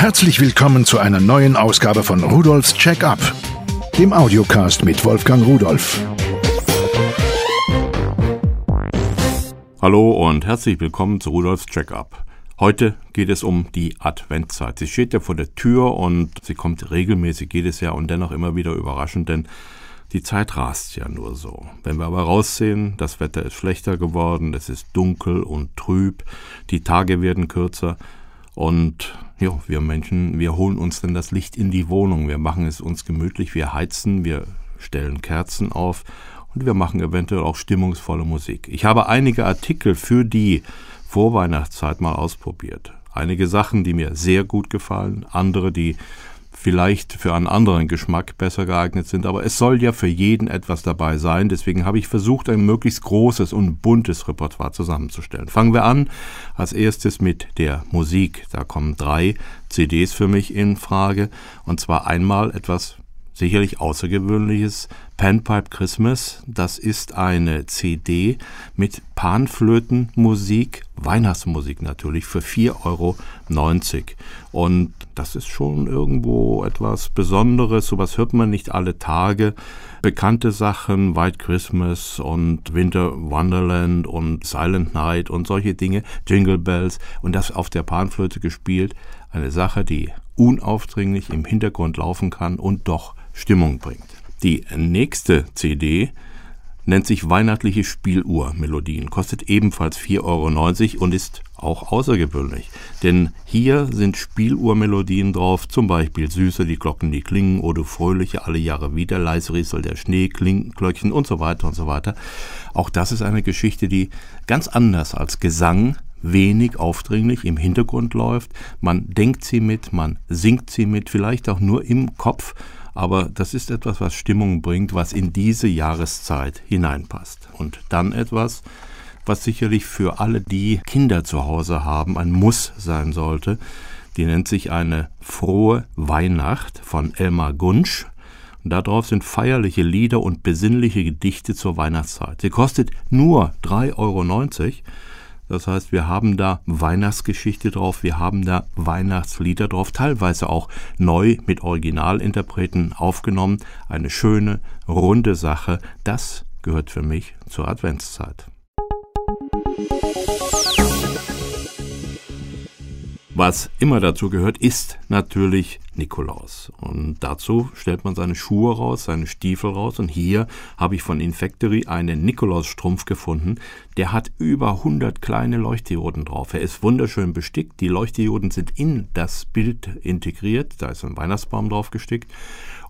Herzlich willkommen zu einer neuen Ausgabe von Rudolfs Check-up, dem Audiocast mit Wolfgang Rudolf. Hallo und herzlich willkommen zu Rudolfs Check-up. Heute geht es um die Adventzeit. Sie steht ja vor der Tür und sie kommt regelmäßig jedes Jahr und dennoch immer wieder überraschend, denn die Zeit rast ja nur so. Wenn wir aber raussehen, das Wetter ist schlechter geworden, es ist dunkel und trüb, die Tage werden kürzer und ja, wir Menschen, wir holen uns dann das Licht in die Wohnung, wir machen es uns gemütlich, wir heizen, wir stellen Kerzen auf und wir machen eventuell auch stimmungsvolle Musik. Ich habe einige Artikel für die Vorweihnachtszeit mal ausprobiert. Einige Sachen, die mir sehr gut gefallen, andere, die vielleicht für einen anderen Geschmack besser geeignet sind, aber es soll ja für jeden etwas dabei sein. Deswegen habe ich versucht, ein möglichst großes und buntes Repertoire zusammenzustellen. Fangen wir an als erstes mit der Musik. Da kommen drei CDs für mich in Frage. Und zwar einmal etwas sicherlich Außergewöhnliches. Panpipe Christmas, das ist eine CD mit Panflötenmusik, Weihnachtsmusik natürlich, für 4,90 Euro. Und das ist schon irgendwo etwas Besonderes, sowas hört man nicht alle Tage. Bekannte Sachen, White Christmas und Winter Wonderland und Silent Night und solche Dinge, Jingle Bells und das auf der Panflöte gespielt. Eine Sache, die unaufdringlich im Hintergrund laufen kann und doch Stimmung bringt. Die nächste CD nennt sich Weihnachtliche Spieluhr-Melodien, kostet ebenfalls 4,90 Euro und ist auch außergewöhnlich. Denn hier sind Spieluhrmelodien drauf, zum Beispiel Süße die Glocken, die klingen oder Fröhliche alle Jahre wieder, leise rieselt der Schnee, Klinkenglöckchen und so weiter und so weiter. Auch das ist eine Geschichte, die ganz anders als Gesang wenig aufdringlich im Hintergrund läuft. Man denkt sie mit, man singt sie mit, vielleicht auch nur im Kopf aber das ist etwas, was Stimmung bringt, was in diese Jahreszeit hineinpasst. Und dann etwas, was sicherlich für alle, die Kinder zu Hause haben, ein Muss sein sollte. Die nennt sich eine frohe Weihnacht von Elmar Gunsch. Und darauf sind feierliche Lieder und besinnliche Gedichte zur Weihnachtszeit. Sie kostet nur 3,90 Euro das heißt, wir haben da Weihnachtsgeschichte drauf, wir haben da Weihnachtslieder drauf, teilweise auch neu mit Originalinterpreten aufgenommen. Eine schöne, runde Sache. Das gehört für mich zur Adventszeit. Was immer dazu gehört, ist natürlich Nikolaus. Und dazu stellt man seine Schuhe raus, seine Stiefel raus. Und hier habe ich von Infactory einen Nikolausstrumpf gefunden. Der hat über 100 kleine Leuchtdioden drauf. Er ist wunderschön bestickt. Die Leuchtdioden sind in das Bild integriert. Da ist ein Weihnachtsbaum drauf gestickt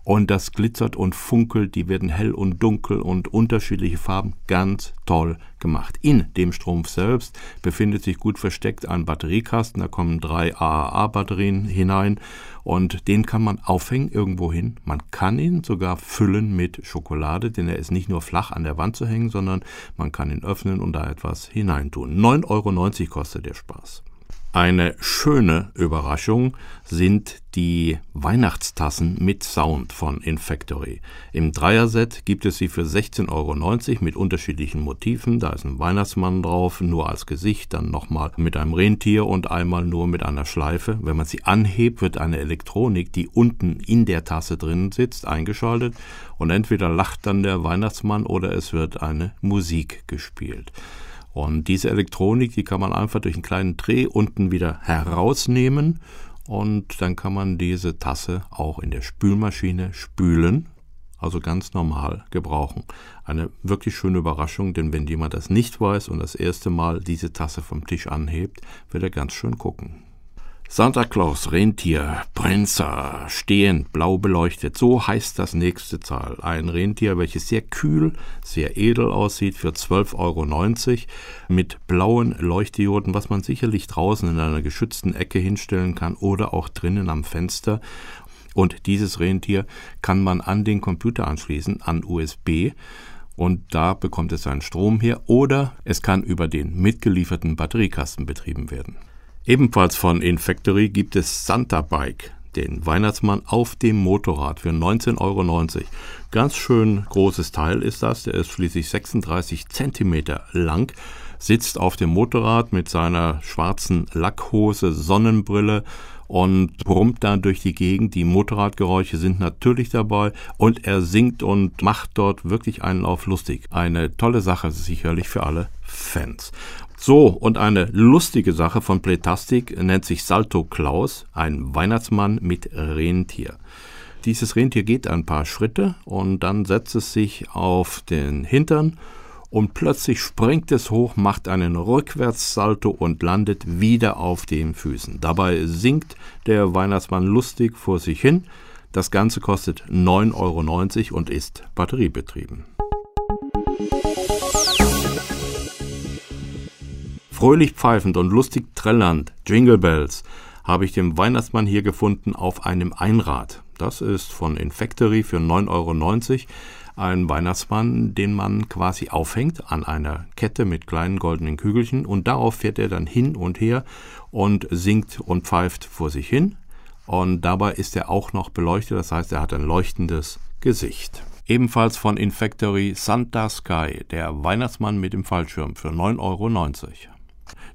und das glitzert und funkelt, die werden hell und dunkel und unterschiedliche Farben, ganz toll gemacht. In dem Strumpf selbst befindet sich gut versteckt ein Batteriekasten, da kommen drei AAA-Batterien hinein und den kann man aufhängen irgendwo hin. Man kann ihn sogar füllen mit Schokolade, denn er ist nicht nur flach an der Wand zu hängen, sondern man kann ihn öffnen und da etwas hineintun. 9,90 Euro kostet der Spaß. Eine schöne Überraschung sind die Weihnachtstassen mit Sound von Infactory. Im Dreierset gibt es sie für 16,90 Euro mit unterschiedlichen Motiven. Da ist ein Weihnachtsmann drauf, nur als Gesicht, dann nochmal mit einem Rentier und einmal nur mit einer Schleife. Wenn man sie anhebt, wird eine Elektronik, die unten in der Tasse drin sitzt, eingeschaltet und entweder lacht dann der Weihnachtsmann oder es wird eine Musik gespielt. Und diese Elektronik, die kann man einfach durch einen kleinen Dreh unten wieder herausnehmen und dann kann man diese Tasse auch in der Spülmaschine spülen, also ganz normal gebrauchen. Eine wirklich schöne Überraschung, denn wenn jemand das nicht weiß und das erste Mal diese Tasse vom Tisch anhebt, wird er ganz schön gucken. Santa Claus, Rentier, Prinzer, stehend, blau beleuchtet. So heißt das nächste Zahl. Ein Rentier, welches sehr kühl, sehr edel aussieht, für 12,90 Euro mit blauen Leuchtdioden, was man sicherlich draußen in einer geschützten Ecke hinstellen kann oder auch drinnen am Fenster. Und dieses Rentier kann man an den Computer anschließen, an USB und da bekommt es seinen Strom her oder es kann über den mitgelieferten Batteriekasten betrieben werden. Ebenfalls von Infactory gibt es Santa Bike, den Weihnachtsmann auf dem Motorrad für 19,90 Euro. Ganz schön großes Teil ist das, der ist schließlich 36 Zentimeter lang sitzt auf dem Motorrad mit seiner schwarzen Lackhose, Sonnenbrille und brummt dann durch die Gegend. Die Motorradgeräusche sind natürlich dabei und er singt und macht dort wirklich einen auf lustig. Eine tolle Sache sicherlich für alle Fans. So, und eine lustige Sache von Playtastic nennt sich Salto Klaus, ein Weihnachtsmann mit Rentier. Dieses Rentier geht ein paar Schritte und dann setzt es sich auf den Hintern und plötzlich springt es hoch, macht einen Rückwärtssalto und landet wieder auf den Füßen. Dabei singt der Weihnachtsmann lustig vor sich hin. Das Ganze kostet 9,90 Euro und ist batteriebetrieben. Fröhlich pfeifend und lustig trällernd, Jingle Bells, habe ich den Weihnachtsmann hier gefunden auf einem Einrad. Das ist von Infactory für 9,90 Euro ein Weihnachtsmann, den man quasi aufhängt an einer Kette mit kleinen goldenen Kügelchen und darauf fährt er dann hin und her und singt und pfeift vor sich hin. Und dabei ist er auch noch beleuchtet, das heißt, er hat ein leuchtendes Gesicht. Ebenfalls von Infactory Santa Sky, der Weihnachtsmann mit dem Fallschirm für 9,90 Euro.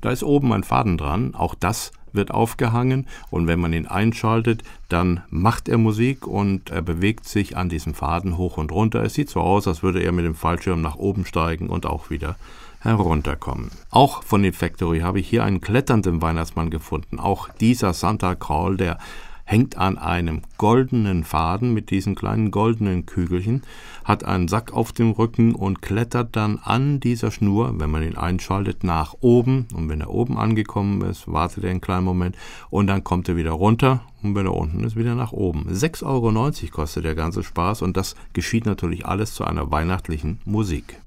Da ist oben ein Faden dran, auch das wird aufgehangen und wenn man ihn einschaltet, dann macht er Musik und er bewegt sich an diesem Faden hoch und runter. Es sieht so aus, als würde er mit dem Fallschirm nach oben steigen und auch wieder herunterkommen. Auch von den Factory habe ich hier einen kletternden Weihnachtsmann gefunden. Auch dieser Santa Crawl, der hängt an einem goldenen Faden mit diesen kleinen goldenen Kügelchen, hat einen Sack auf dem Rücken und klettert dann an dieser Schnur, wenn man ihn einschaltet, nach oben. Und wenn er oben angekommen ist, wartet er einen kleinen Moment und dann kommt er wieder runter und wenn er unten ist, wieder nach oben. 6,90 Euro kostet der ganze Spaß und das geschieht natürlich alles zu einer weihnachtlichen Musik.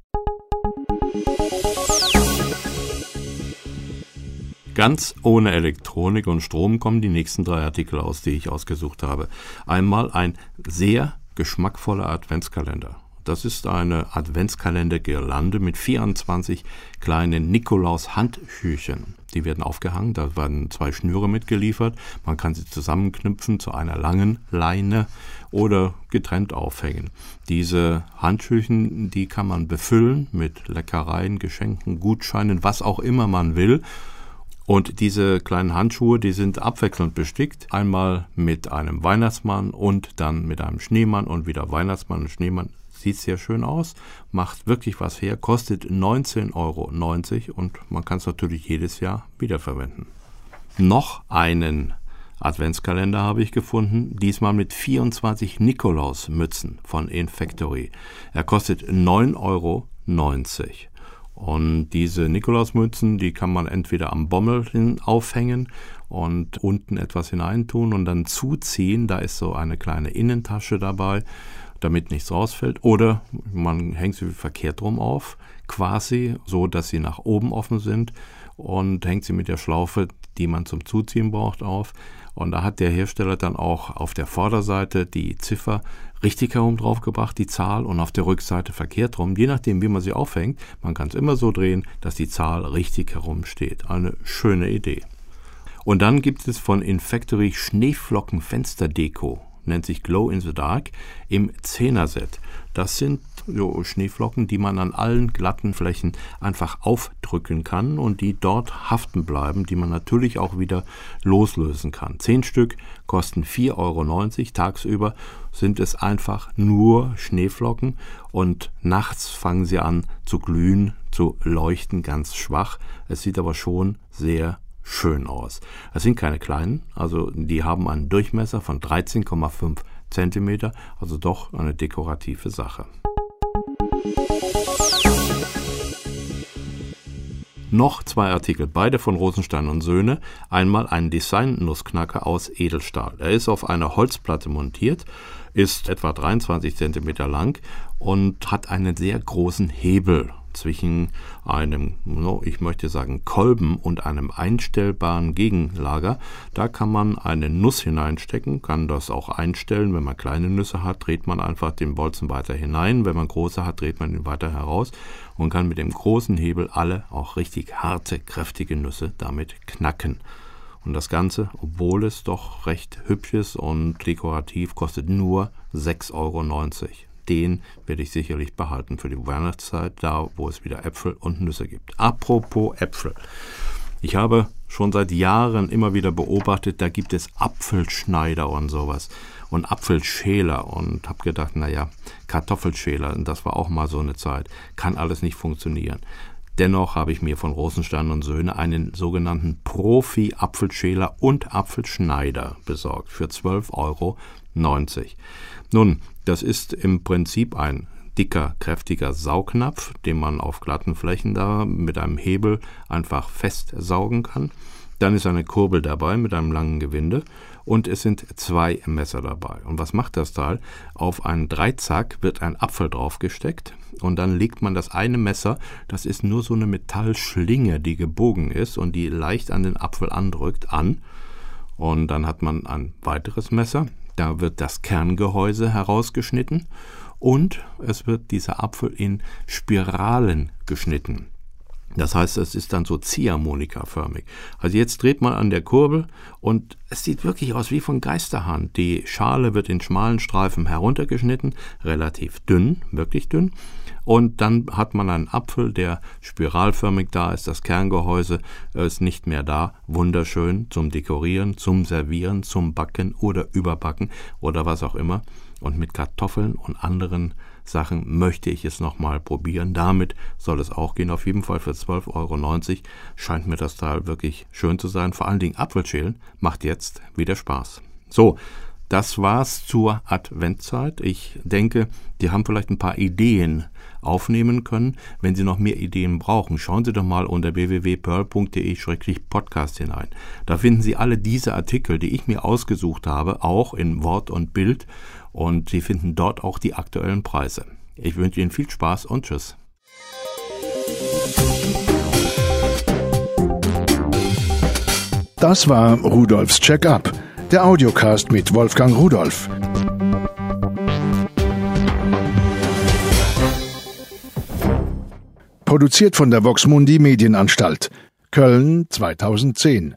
Ganz ohne Elektronik und Strom kommen die nächsten drei Artikel aus, die ich ausgesucht habe. Einmal ein sehr geschmackvoller Adventskalender. Das ist eine Adventskalender-Girlande mit 24 kleinen Nikolaus-Handschüchen. Die werden aufgehangen, da werden zwei Schnüre mitgeliefert. Man kann sie zusammenknüpfen zu einer langen Leine oder getrennt aufhängen. Diese Handschüchen, die kann man befüllen mit Leckereien, Geschenken, Gutscheinen, was auch immer man will. Und diese kleinen Handschuhe, die sind abwechselnd bestickt. Einmal mit einem Weihnachtsmann und dann mit einem Schneemann und wieder Weihnachtsmann und Schneemann. Sieht sehr schön aus, macht wirklich was her, kostet 19,90 Euro und man kann es natürlich jedes Jahr wiederverwenden. Noch einen Adventskalender habe ich gefunden, diesmal mit 24 Nikolausmützen von Infactory. Er kostet 9,90 Euro. Und diese Nikolausmützen, die kann man entweder am Bommel hin aufhängen und unten etwas hineintun und dann zuziehen. Da ist so eine kleine Innentasche dabei, damit nichts rausfällt. Oder man hängt sie verkehrt rum auf, quasi so, dass sie nach oben offen sind und hängt sie mit der Schlaufe, die man zum Zuziehen braucht, auf. Und da hat der Hersteller dann auch auf der Vorderseite die Ziffer richtig herum draufgebracht, die Zahl, und auf der Rückseite verkehrt rum, je nachdem, wie man sie aufhängt. Man kann es immer so drehen, dass die Zahl richtig herum steht. Eine schöne Idee. Und dann gibt es von Infactory Schneeflocken Fensterdeko, nennt sich Glow in the Dark, im 10er-Set. Das sind so Schneeflocken, die man an allen glatten Flächen einfach aufdrücken kann und die dort haften bleiben, die man natürlich auch wieder loslösen kann. Zehn Stück kosten 4,90 Euro. Tagsüber sind es einfach nur Schneeflocken und nachts fangen sie an zu glühen, zu leuchten, ganz schwach. Es sieht aber schon sehr schön aus. Es sind keine kleinen, also die haben einen Durchmesser von 13,5 Zentimeter, also doch eine dekorative Sache. Noch zwei Artikel, beide von Rosenstein und Söhne. Einmal ein Design-Nussknacker aus Edelstahl. Er ist auf einer Holzplatte montiert, ist etwa 23 cm lang und hat einen sehr großen Hebel zwischen einem, ich möchte sagen, Kolben und einem einstellbaren Gegenlager. Da kann man eine Nuss hineinstecken, kann das auch einstellen. Wenn man kleine Nüsse hat, dreht man einfach den Bolzen weiter hinein. Wenn man große hat, dreht man ihn weiter heraus und kann mit dem großen Hebel alle auch richtig harte, kräftige Nüsse damit knacken. Und das Ganze, obwohl es doch recht hübsch ist und dekorativ, kostet nur 6,90 Euro. Den werde ich sicherlich behalten für die Weihnachtszeit, da wo es wieder Äpfel und Nüsse gibt. Apropos Äpfel. Ich habe schon seit Jahren immer wieder beobachtet, da gibt es Apfelschneider und sowas und Apfelschäler und habe gedacht, naja, Kartoffelschäler, das war auch mal so eine Zeit, kann alles nicht funktionieren. Dennoch habe ich mir von Rosenstein und Söhne einen sogenannten Profi-Apfelschäler und Apfelschneider besorgt für 12,90 Euro. Nun, das ist im Prinzip ein dicker, kräftiger Saugnapf, den man auf glatten Flächen da mit einem Hebel einfach festsaugen kann. Dann ist eine Kurbel dabei mit einem langen Gewinde und es sind zwei Messer dabei. Und was macht das Teil? Auf einen Dreizack wird ein Apfel draufgesteckt und dann legt man das eine Messer, das ist nur so eine Metallschlinge, die gebogen ist und die leicht an den Apfel andrückt, an. Und dann hat man ein weiteres Messer, da wird das Kerngehäuse herausgeschnitten und es wird dieser Apfel in Spiralen geschnitten. Das heißt, es ist dann so Ziehharmonika-förmig. Also jetzt dreht man an der Kurbel und es sieht wirklich aus wie von Geisterhand. Die Schale wird in schmalen Streifen heruntergeschnitten, relativ dünn, wirklich dünn. Und dann hat man einen Apfel, der spiralförmig da ist. Das Kerngehäuse ist nicht mehr da. Wunderschön zum Dekorieren, zum Servieren, zum Backen oder Überbacken oder was auch immer. Und mit Kartoffeln und anderen Sachen möchte ich es nochmal probieren. Damit soll es auch gehen. Auf jeden Fall für 12,90 Euro scheint mir das Teil wirklich schön zu sein. Vor allen Dingen Apfelschälen macht jetzt wieder Spaß. So, das war's zur Adventzeit. Ich denke, die haben vielleicht ein paar Ideen aufnehmen können. Wenn Sie noch mehr Ideen brauchen, schauen Sie doch mal unter www.pearl.de-podcast hinein. Da finden Sie alle diese Artikel, die ich mir ausgesucht habe, auch in Wort und Bild und Sie finden dort auch die aktuellen Preise. Ich wünsche Ihnen viel Spaß und Tschüss. Das war Rudolfs Check-up, der Audiocast mit Wolfgang Rudolf. Produziert von der Voxmundi Medienanstalt, Köln 2010.